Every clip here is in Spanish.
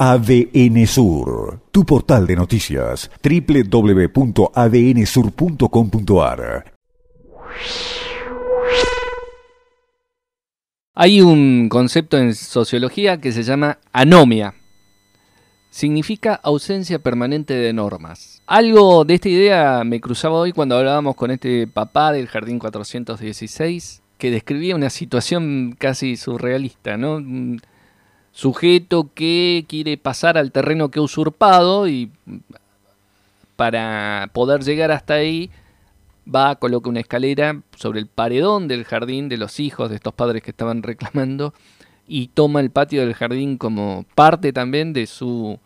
ADN Sur, tu portal de noticias, www.adnsur.com.ar. Hay un concepto en sociología que se llama anomia. Significa ausencia permanente de normas. Algo de esta idea me cruzaba hoy cuando hablábamos con este papá del Jardín 416 que describía una situación casi surrealista, ¿no? Sujeto que quiere pasar al terreno que ha usurpado y para poder llegar hasta ahí va, coloca una escalera sobre el paredón del jardín de los hijos de estos padres que estaban reclamando y toma el patio del jardín como parte también de su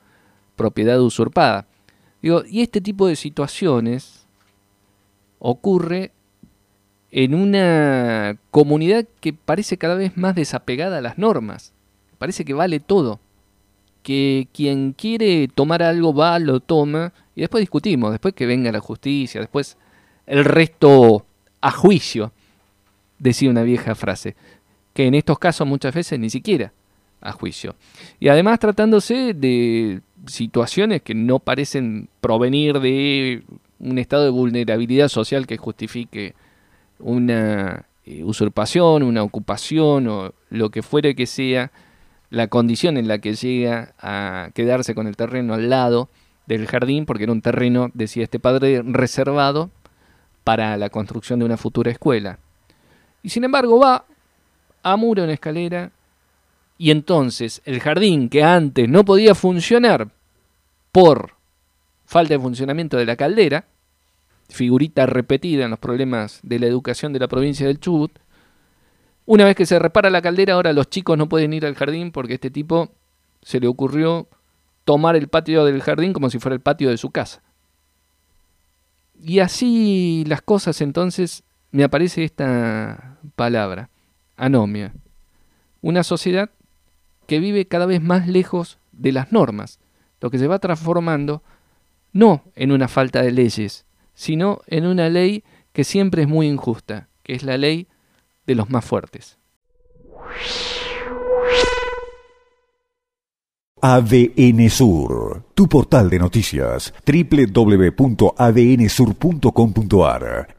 propiedad usurpada. Digo, y este tipo de situaciones ocurre en una comunidad que parece cada vez más desapegada a las normas parece que vale todo. Que quien quiere tomar algo va, lo toma y después discutimos, después que venga la justicia, después el resto a juicio, decía una vieja frase, que en estos casos muchas veces ni siquiera a juicio. Y además tratándose de situaciones que no parecen provenir de un estado de vulnerabilidad social que justifique una eh, usurpación, una ocupación o lo que fuere que sea, la condición en la que llega a quedarse con el terreno al lado del jardín, porque era un terreno, decía este padre, reservado para la construcción de una futura escuela. Y sin embargo va, a muro en escalera, y entonces el jardín que antes no podía funcionar por falta de funcionamiento de la caldera, figurita repetida en los problemas de la educación de la provincia del Chubut, una vez que se repara la caldera, ahora los chicos no pueden ir al jardín porque este tipo se le ocurrió tomar el patio del jardín como si fuera el patio de su casa. Y así las cosas entonces me aparece esta palabra, anomia. Una sociedad que vive cada vez más lejos de las normas, lo que se va transformando no en una falta de leyes, sino en una ley que siempre es muy injusta, que es la ley de los más fuertes. ADN Sur, tu portal de noticias, www.adnsur.com.ar